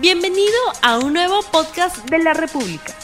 Bienvenido a un nuevo podcast de la República.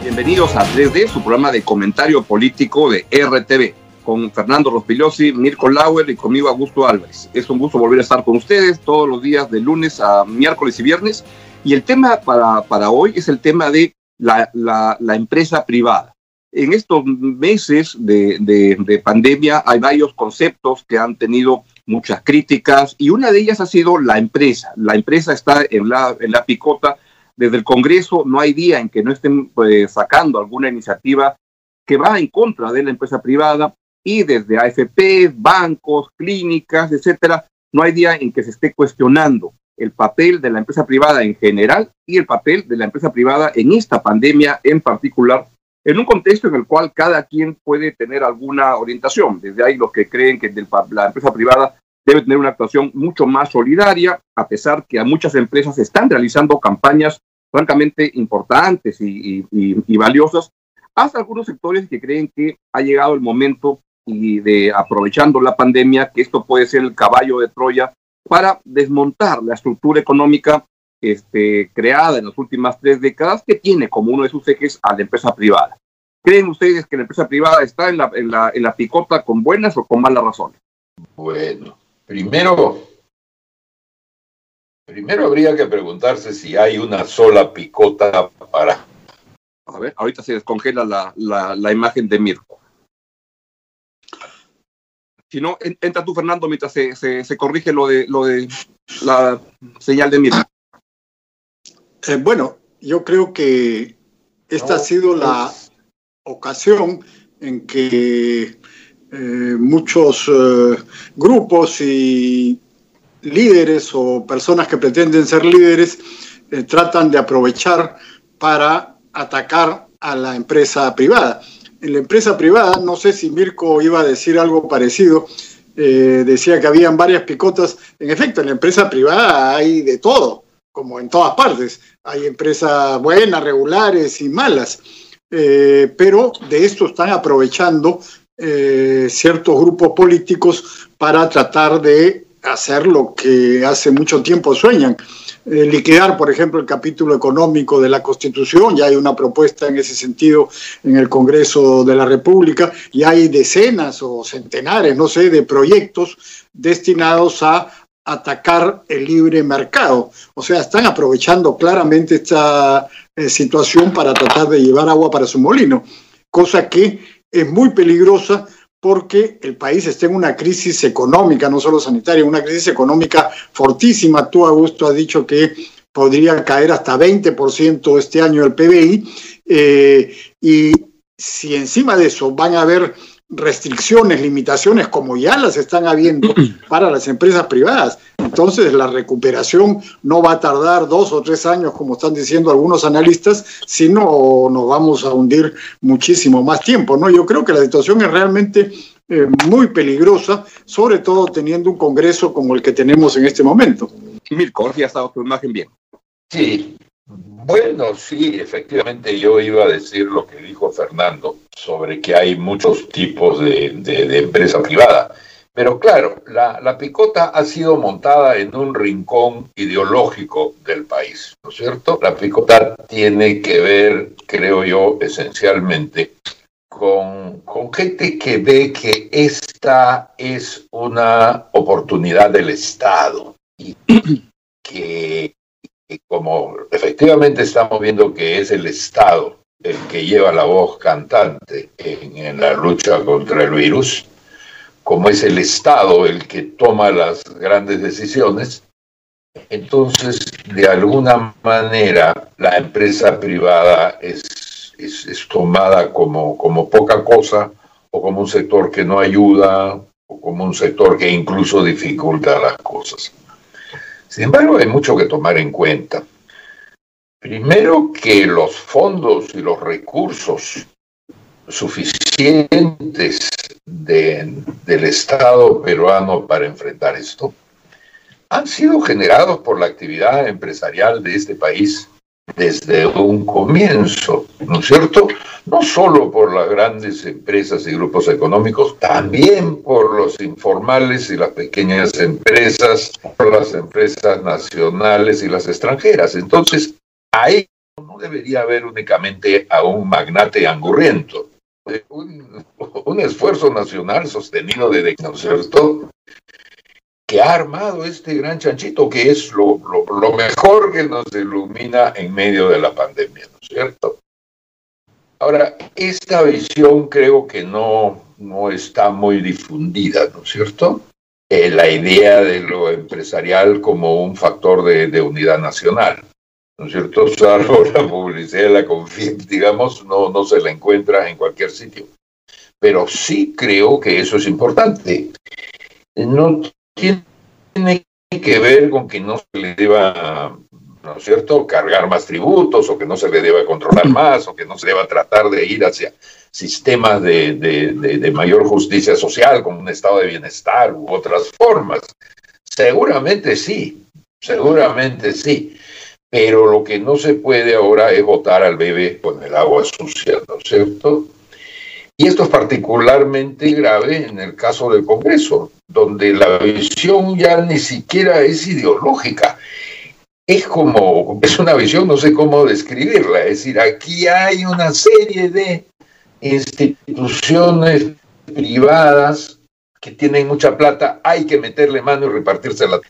Bienvenidos a 3D, su programa de comentario político de RTV, con Fernando Rospigliosi, Mirko Lauer y conmigo Augusto Álvarez. Es un gusto volver a estar con ustedes todos los días de lunes a miércoles y viernes. Y el tema para, para hoy es el tema de la, la, empresa privada. En estos meses de, de pandemia hay varios conceptos que han tenido muchas críticas y una de ellas ha sido la empresa. La empresa está en la, en la picota. Desde el Congreso no hay día en que no estén pues, sacando alguna iniciativa que va en contra de la empresa privada y desde AFP, bancos, clínicas, etcétera, no hay día en que se esté cuestionando el papel de la empresa privada en general y el papel de la empresa privada en esta pandemia en particular, en un contexto en el cual cada quien puede tener alguna orientación. Desde ahí los que creen que la empresa privada debe tener una actuación mucho más solidaria, a pesar que a muchas empresas están realizando campañas francamente importantes y, y, y, y valiosas, hasta algunos sectores que creen que ha llegado el momento y de aprovechando la pandemia, que esto puede ser el caballo de Troya para desmontar la estructura económica este, creada en las últimas tres décadas, que tiene como uno de sus ejes a la empresa privada. ¿Creen ustedes que la empresa privada está en la, en la, en la picota con buenas o con malas razones? Bueno, primero, primero habría que preguntarse si hay una sola picota para... A ver, ahorita se descongela la, la, la imagen de Mirko. Si no, en, entra tú, Fernando, mientras se, se, se, corrige lo de, lo de la señal de Mirko. Eh, bueno, yo creo que esta no, ha sido la ocasión en que eh, muchos eh, grupos y líderes o personas que pretenden ser líderes tratan de aprovechar para atacar a la empresa privada. En la empresa privada, no sé si Mirko iba a decir algo parecido, decía que habían varias picotas. En efecto, en la empresa privada hay de todo, como en todas partes. Hay empresas buenas, regulares y malas. Eh, pero de esto están aprovechando eh, ciertos grupos políticos para tratar de hacer lo que hace mucho tiempo sueñan. Eh, liquidar, por ejemplo, el capítulo económico de la Constitución, ya hay una propuesta en ese sentido en el Congreso de la República, y hay decenas o centenares, no sé, de proyectos destinados a atacar el libre mercado. O sea, están aprovechando claramente esta eh, situación para tratar de llevar agua para su molino, cosa que es muy peligrosa porque el país está en una crisis económica, no solo sanitaria, una crisis económica fortísima. Tú, Augusto, has dicho que podría caer hasta 20% este año el PBI. Eh, y si encima de eso van a haber restricciones, limitaciones, como ya las están habiendo para las empresas privadas, entonces la recuperación no va a tardar dos o tres años, como están diciendo algunos analistas, sino nos vamos a hundir muchísimo más tiempo. ¿no? Yo creo que la situación es realmente eh, muy peligrosa, sobre todo teniendo un Congreso como el que tenemos en este momento. Mirko, ya estaba tu imagen bien. Sí, bueno, sí, efectivamente yo iba a decir lo que dijo Fernando sobre que hay muchos tipos de, empresa privada. Pero claro, la, picota ha sido montada en un rincón ideológico del país, ¿no es cierto? La picota tiene que ver, creo yo, esencialmente con, gente que ve que esta es una oportunidad del Estado y que como efectivamente estamos viendo que es el Estado el que lleva la voz cantante en, en, la lucha contra el virus, como es el Estado el que toma las grandes decisiones, entonces de alguna manera la empresa privada es, es, es tomada como, como poca cosa o como un sector que no ayuda o como un sector que incluso dificulta las cosas. Sin embargo, hay mucho que tomar en cuenta. Primero, que los fondos y los recursos suficientes de, del Estado peruano para enfrentar esto han sido generados por la actividad empresarial de este país desde un comienzo, ¿no es cierto? No solo por las grandes empresas y grupos económicos, también por los informales y las pequeñas empresas, por las empresas nacionales y las extranjeras. Entonces, ahí no debería haber únicamente a un magnate angurriento, un, esfuerzo nacional sostenido de, ¿no cierto? que ha armado este gran chanchito, que es lo, mejor que nos ilumina en medio de la pandemia, ¿no es cierto? Ahora, esta visión creo que no, no está muy difundida, ¿no es cierto? Eh, la idea de lo empresarial como un factor de unidad nacional, ¿no es cierto? Salvo la publicidad de la CONFIT, digamos, no, no se la encuentra en cualquier sitio. Pero sí creo que eso es importante. No tiene que ver con que no se le deba, ¿no es cierto?, cargar más tributos o que no se le deba controlar más o que no se deba tratar de ir hacia sistemas de, de, mayor justicia social como un estado de bienestar u otras formas. Seguramente sí, seguramente sí. Pero lo que no se puede ahora es botar al bebé con el agua sucia, ¿no es cierto? Y esto es particularmente grave en el caso del Congreso, donde la visión ya ni siquiera es ideológica. Es como, es una visión, no sé cómo describirla, es decir, aquí hay una serie de instituciones privadas que tienen mucha plata, hay que meterle mano y repartírsela.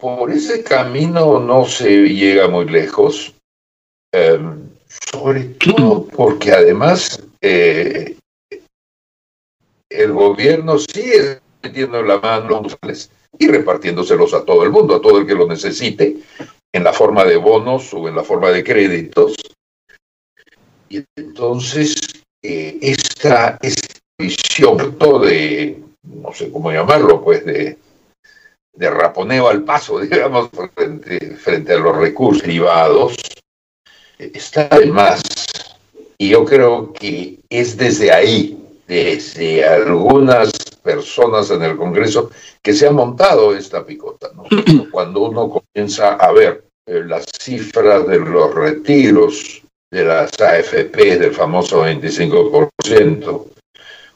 Por ese camino no se llega muy lejos, em, sobre todo porque además eh, el gobierno sigue metiendo la mano y repartiéndoselos a todo el mundo, a todo el que lo necesite, en la forma de bonos o en la forma de créditos. Y entonces, eh, esta, visión de, no sé cómo llamarlo, pues de, de raponeo al paso, digamos, frente, frente a los recursos privados, está de más y yo creo que es desde ahí, desde algunas personas en el Congreso, que se ha montado esta picota. Cuando uno comienza a ver eh, las cifras de los retiros de las AFP del famoso 25%,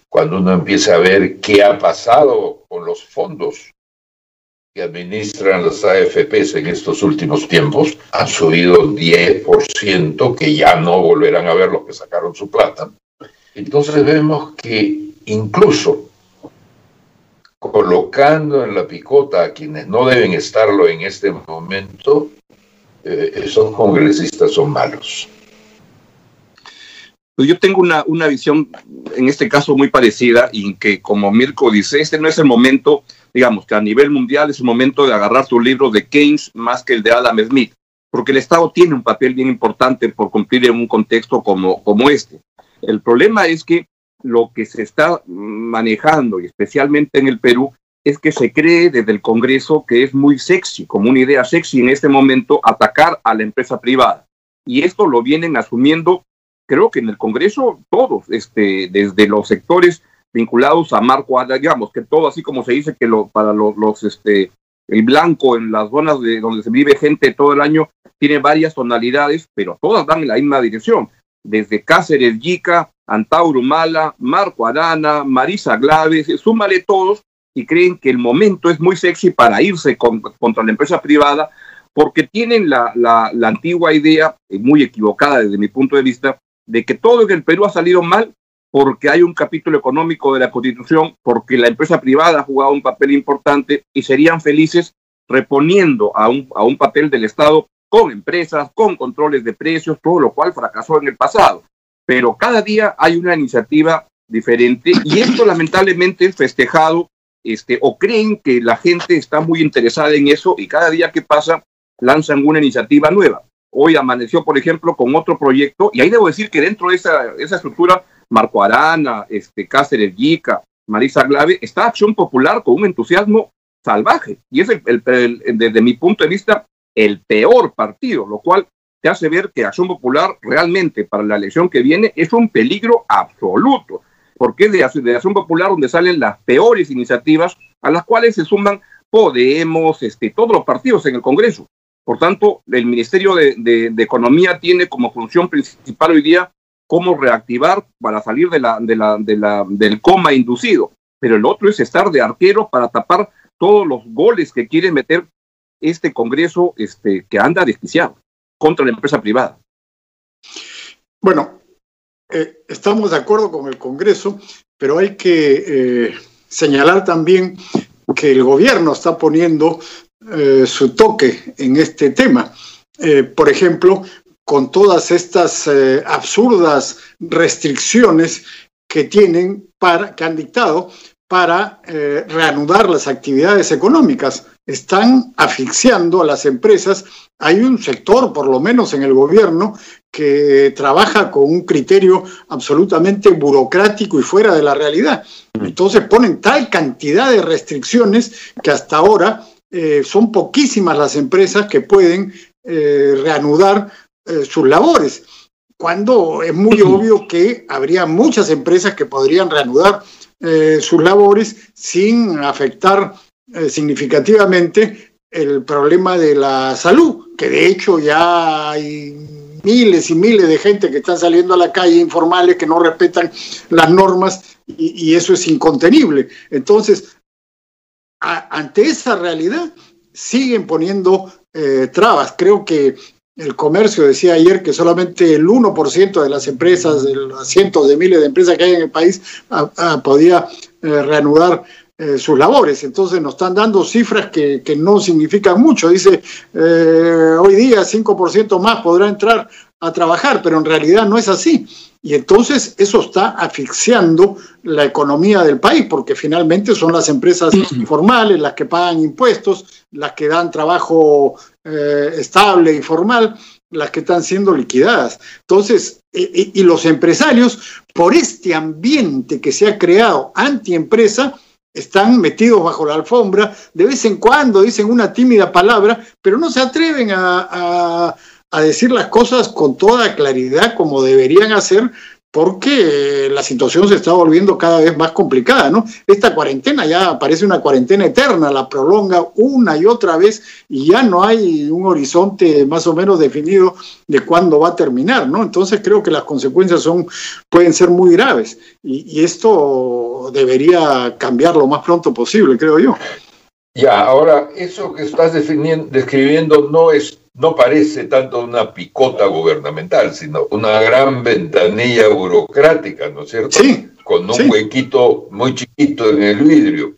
cuando uno empieza a ver qué ha pasado con los fondos que administran las AFPs en estos últimos tiempos han subido 10%, que ya no volverán a ver los que sacaron su plata. Entonces vemos que incluso colocando en la picota a quienes no deben estarlo en este momento, eh, esos congresistas son malos. Pues yo tengo una, una visión, en este caso, muy parecida, y que, como Mirko dice, este no es el momento digamos que a nivel mundial es el momento de agarrar su libro de Keynes más que el de Adam Smith, porque el Estado tiene un papel bien importante por cumplir en un contexto como, como este. El problema es que lo que se está manejando, y especialmente en el Perú, es que se cree desde el Congreso que es muy sexy, como una idea sexy en este momento, atacar a la empresa privada. Y esto lo vienen asumiendo, creo que en el Congreso todos, este, desde los sectores vinculados a Marco digamos, que todo así como se dice que lo, para los, este, el blanco en las zonas de donde se vive gente todo el año tiene varias tonalidades, pero todas van en la misma dirección. Desde Cáceres, Yica, Antauro Mala, Marco Arana, Marisa Glaves, súmale todos y creen que el momento es muy sexy para irse contra la empresa privada porque tienen la, la, la antigua idea, muy equivocada desde mi punto de vista, de que todo en el Perú ha salido mal porque hay un capítulo económico de la Constitución, porque la empresa privada ha jugado un papel importante y serían felices reponiendo a un, a un papel del Estado con empresas, con controles de precios, todo lo cual fracasó en el pasado. Pero cada día hay una iniciativa diferente y esto lamentablemente es festejado este, o creen que la gente está muy interesada en eso y cada día que pasa lanzan una iniciativa nueva. Hoy amaneció, por ejemplo, con otro proyecto y ahí debo decir que dentro de esa, esa estructura Marco Arana, este, Cáceres Yica, Marisa Glave, está Acción Popular con un entusiasmo salvaje. Y es, el, desde mi punto de vista, el peor partido, lo cual te hace ver que Acción Popular realmente para la elección que viene es un peligro absoluto, porque es de, de Acción Popular donde salen las peores iniciativas a las cuales se suman Podemos, este, todos los partidos en el Congreso. Por tanto, el Ministerio de, Economía tiene como función principal hoy día cómo reactivar para salir de la, de la, de la, del coma inducido. Pero el otro es estar de arquero para tapar todos los goles que quiere meter este Congreso este, que anda desquiciado contra la empresa privada. Bueno, eh, estamos de acuerdo con el Congreso, pero hay que eh, señalar también que el gobierno está poniendo eh, su toque en este tema. por ejemplo, con todas estas absurdas restricciones que tienen para, que han dictado para reanudar las actividades económicas están asfixiando a las empresas. Hay un sector, por lo menos en el gobierno, que trabaja con un criterio absolutamente burocrático y fuera de la realidad. Entonces ponen tal cantidad de restricciones que hasta ahora eh, son poquísimas las empresas que pueden eh, reanudar eh, sus labores, cuando es muy obvio que habría muchas empresas que podrían reanudar sus labores sin afectar eh, significativamente el problema de la salud, que de hecho ya hay miles y miles de gente que están saliendo a la calle informales que no respetan las normas y, eso es incontenible. Entonces, ante esa realidad, siguen poniendo eh, trabas. Creo que el comercio decía ayer que solamente el 1% de las empresas, de los cientos de miles de empresas que hay en el país, podía eh, reanudar eh, sus labores. Entonces nos están dando cifras que, no significan mucho. Dice, eh, hoy día 5% más podrá entrar a trabajar, pero en realidad no es así. Y entonces eso está asfixiando la economía del país, porque finalmente son las empresas informales las que pagan impuestos, las que dan trabajo eh, estable y formal, las que están siendo liquidadas. Entonces, y los empresarios, por este ambiente que se ha creado antiempresa, están metidos bajo la alfombra, de vez en cuando dicen una tímida palabra, pero no se atreven a, decir las cosas con toda claridad como deberían hacer, porque la situación se está volviendo cada vez más complicada, ¿no? Esta cuarentena ya parece una cuarentena eterna, la prolonga una y otra vez y ya no hay un horizonte más o menos definido de cuándo va a terminar, ¿no? Entonces creo que las consecuencias son, pueden ser muy graves y, esto debería cambiar lo más pronto posible, creo yo. Ya, ahora, eso que estás describiendo no es no parece tanto una picota gubernamental, sino una gran ventanilla burocrática, ¿no es cierto? Sí. Con un huequito muy chiquito en el vidrio.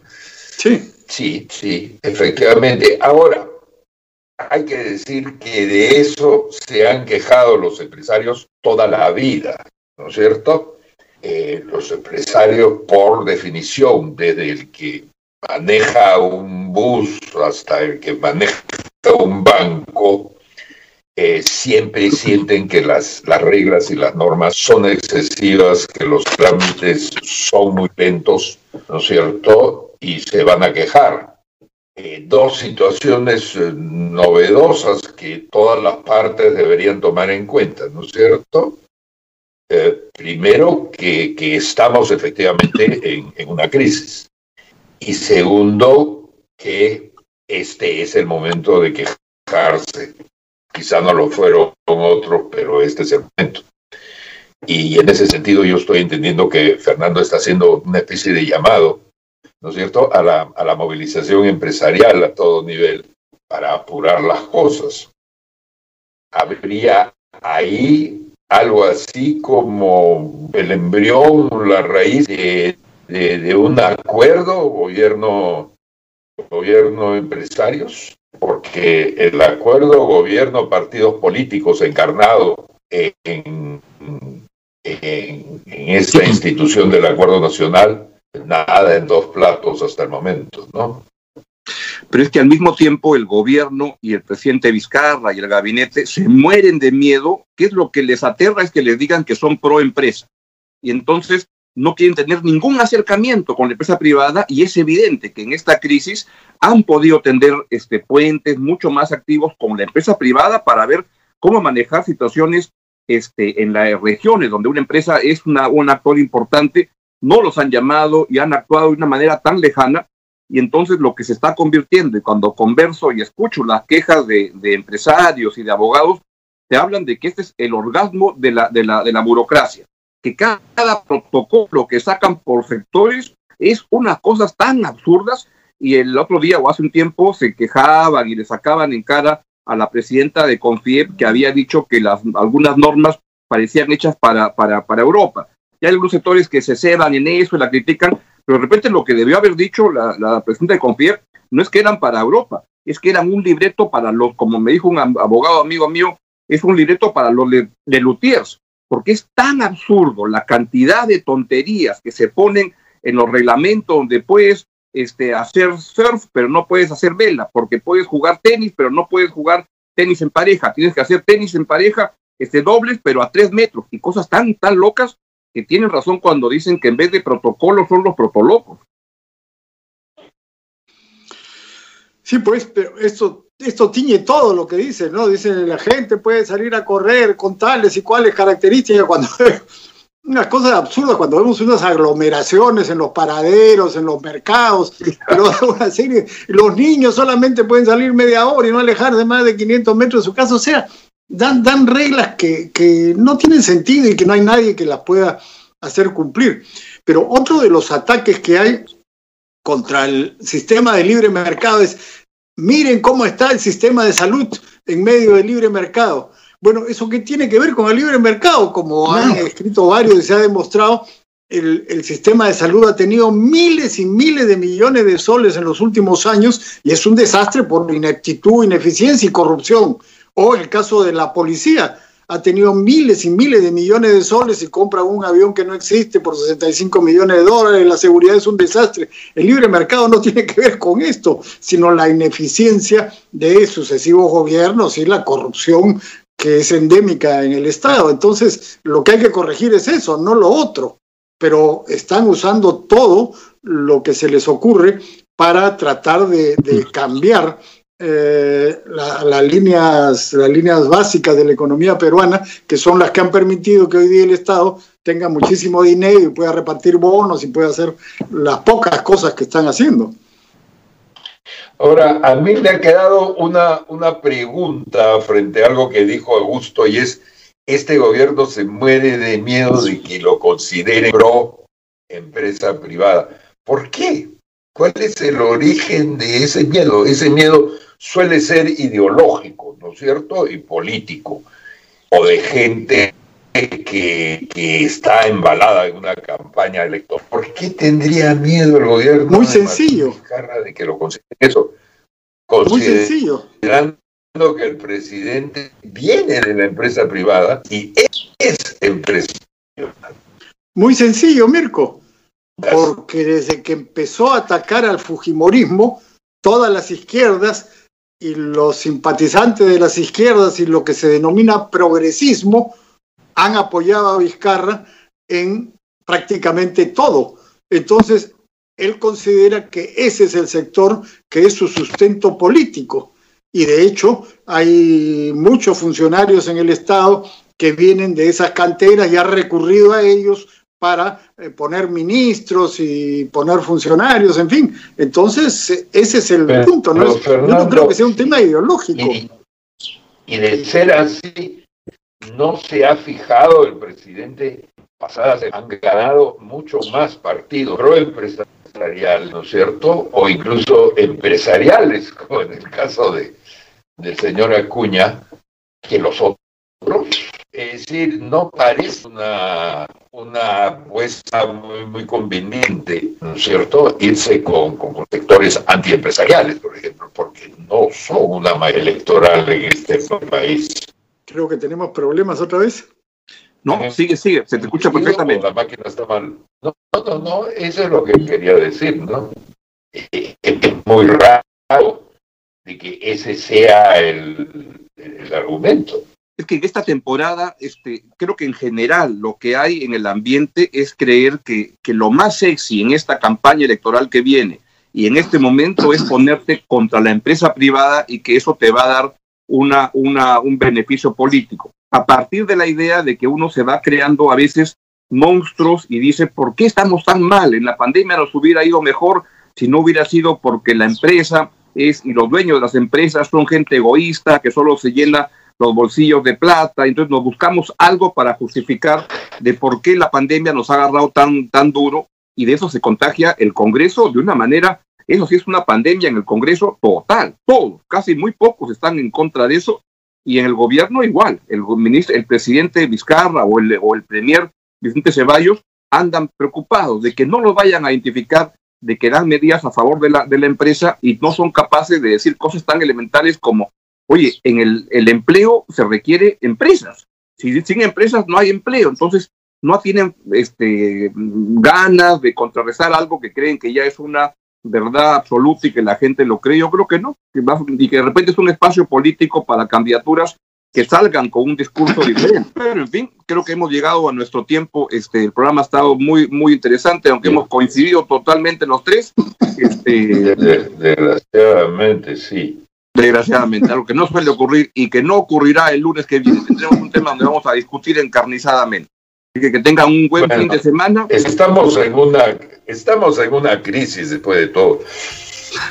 Sí. Sí, sí, efectivamente. Ahora, hay que decir que de eso se han quejado los empresarios toda la vida, ¿no es cierto? Eh, los empresarios, por definición, desde el que maneja un bus hasta el que maneja un banco, eh, siempre sienten que las, las reglas y las normas son excesivas, que los trámites son muy lentos, ¿no es cierto? Y se van a quejar. Eh, dos situaciones eh, novedosas que todas las partes deberían tomar en cuenta, ¿no es cierto? primero, que, que, estamos efectivamente en, en una crisis. Y segundo, que este es el momento de quejarse. Quizá no lo fueron otros, pero este es el momento. Y en ese sentido yo estoy entendiendo que Fernando está haciendo una especie de llamado, ¿no es cierto?, a la, a la movilización empresarial a todo nivel para apurar las cosas. Habría ahí algo así como el embrión, la raíz de, de un acuerdo gobierno gobierno empresarios, porque el acuerdo gobierno partidos políticos encarnado en, en, esta institución del acuerdo nacional, nada en dos platos hasta el momento, ¿no? Pero es que al mismo tiempo el gobierno y el presidente Vizcarra y el gabinete se mueren de miedo, que es lo que les aterra es que les digan que son pro empresa. Y entonces no quieren tener ningún acercamiento con la empresa privada y es evidente que en esta crisis han podido tender este, puentes mucho más activos con la empresa privada para ver cómo manejar situaciones este, en las regiones donde una empresa es una, un actor importante, no los han llamado y han actuado de una manera tan lejana y entonces lo que se está convirtiendo, y cuando converso y escucho las quejas de, empresarios y de abogados, te hablan de que este es el orgasmo de la, de la, de la burocracia, que cada, protocolo que sacan por sectores es unas cosas tan absurdas y el otro día o hace un tiempo se quejaban y le sacaban en cara a la presidenta de Confiep que había dicho que las, algunas normas parecían hechas para, para, para Europa. Y hay algunos sectores que se ceban en eso y la critican, pero de repente lo que debió haber dicho la, la presidenta de Confiep no es que eran para Europa, es que eran un libreto para los, como me dijo un abogado amigo mío, es un libreto para los de, de luthiers, porque es tan absurdo la cantidad de tonterías que se ponen en los reglamentos donde puedes este, hacer surf, pero no puedes hacer vela, porque puedes jugar tenis, pero no puedes jugar tenis en pareja. Tienes que hacer tenis en pareja, este, dobles, pero a tres metros, y cosas tan, tan locas que tienen razón cuando dicen que en vez de protocolos son los protolocos. Sí, pues, pero esto, esto tiñe todo lo que dicen, ¿no? Dicen la gente puede salir a correr con tales y cuales características cuando unas cosas absurdas cuando vemos unas aglomeraciones en los paraderos, en los mercados, pero una serie, los niños solamente pueden salir media hora y no alejarse más de 500 metros de su casa, o sea, dan, dan reglas que, que no tienen sentido y que no hay nadie que las pueda hacer cumplir. Pero otro de los ataques que hay contra el sistema de libre mercado es, miren cómo está el sistema de salud en medio del libre mercado bueno, ¿eso qué tiene que ver con el libre mercado? Como han escrito varios y se ha demostrado, el, el, sistema de salud ha tenido miles y miles de millones de soles en los últimos años y es un desastre por ineptitud, ineficiencia y corrupción. O el caso de la policía, ha tenido miles y miles de millones de soles y compra un avión que no existe por 65 millones de dólares, la seguridad es un desastre. El libre mercado no tiene que ver con esto, sino la ineficiencia de sucesivos gobiernos y la corrupción que es endémica en el Estado. Entonces, lo que hay que corregir es eso, no lo otro. Pero están usando todo lo que se les ocurre para tratar de, cambiar eh, las, líneas, las líneas básicas de la economía peruana, que son las que han permitido que hoy día el Estado tenga muchísimo dinero y pueda repartir bonos y pueda hacer las pocas cosas que están haciendo. Ahora, a mí me ha quedado una, una pregunta frente a algo que dijo Augusto y es, este gobierno se muere de miedo de que lo considere pro empresa privada. ¿Por qué? ¿Cuál es el origen de ese miedo? Ese miedo suele ser ideológico, ¿no es cierto? Y político, o de gente que, que, está embalada en una campaña electoral. ¿Por qué tendría miedo el gobierno? Muy sencillo. De que lo considere eso. Muy sencillo. Considerando que el presidente viene de la empresa privada y es empresa Muy sencillo, Mirko. Porque desde que empezó a atacar al Fujimorismo, todas las izquierdas y los simpatizantes de las izquierdas y lo que se denomina progresismo han apoyado a Vizcarra en prácticamente todo. Entonces, él considera que ese es el sector que es su sustento político. Y de hecho, hay muchos funcionarios en el Estado que vienen de esas canteras y ha recurrido a ellos para eh, poner ministros y poner funcionarios, en fin. Entonces, ese es el punto. ¿no? yo no creo que sea un tema ideológico. y de ser así, no se ha fijado el presidente pasadas han ganado mucho más partidos pro-empresarial, ¿no es cierto? O incluso empresariales, como en el caso de, del señor Acuña, que los otros. Es decir, no parece una, una apuesta muy, muy conveniente, ¿no es cierto?, irse con, con, sectores antiempresariales, por ejemplo, porque no son una mayoría electoral en este país. Creo que tenemos problemas otra vez. No, sigue, sigue, se te escucha perfectamente. La máquina está mal. No, no, no, eso es lo que quería decir, ¿no? Eh, es muy raro de que ese sea el, el argumento. Es que en esta temporada, este, creo que en general lo que hay en el ambiente es creer que, que lo más sexy en esta campaña electoral que viene y en este momento es ponerte contra la empresa privada y que eso te va a dar una, una, un beneficio político. A partir de la idea de que uno se va creando a veces monstruos y dice, ¿por qué estamos tan mal? En la pandemia nos hubiera ido mejor si no hubiera sido porque la empresa es y los dueños de las empresas son gente egoísta que solo se llena los bolsillos de plata, entonces nos buscamos algo para justificar de por qué la pandemia nos ha agarrado tan, tan duro y de eso se contagia el Congreso de una manera, eso sí es una pandemia en el Congreso total, todos, casi muy pocos están en contra de eso y en el gobierno igual, el ministro, el presidente Vizcarra o el, o el Vicente Ceballos andan preocupados de que no lo vayan a identificar, de que dan medidas a favor de la, de la empresa y no son capaces de decir cosas tan elementales como Oye, en el, el empleo se requiere empresas. Si sin empresas no hay empleo, entonces no tienen este, ganas de contrarrestar algo que creen que ya es una verdad absoluta y que la gente lo cree. Yo creo que no, y que de repente es un espacio político para candidaturas que salgan con un discurso diferente. Pero en fin, creo que hemos llegado a nuestro tiempo. Este, el programa ha estado muy, muy interesante, aunque hemos coincidido totalmente los tres. Este, Desgraciadamente, sí desgraciadamente, algo que no suele ocurrir y que no ocurrirá el lunes que viene. Tendremos un tema donde vamos a discutir encarnizadamente. Que, que tengan un buen fin de semana. Estamos en, una, estamos en una crisis después de todo.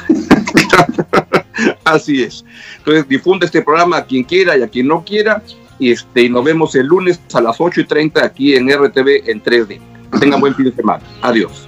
Así es. Entonces, difunde este programa a quien quiera y a quien no quiera. Y este, nos vemos el lunes a las 8 y 30 aquí en RTV en 3D. Que tengan buen fin de semana. Adiós.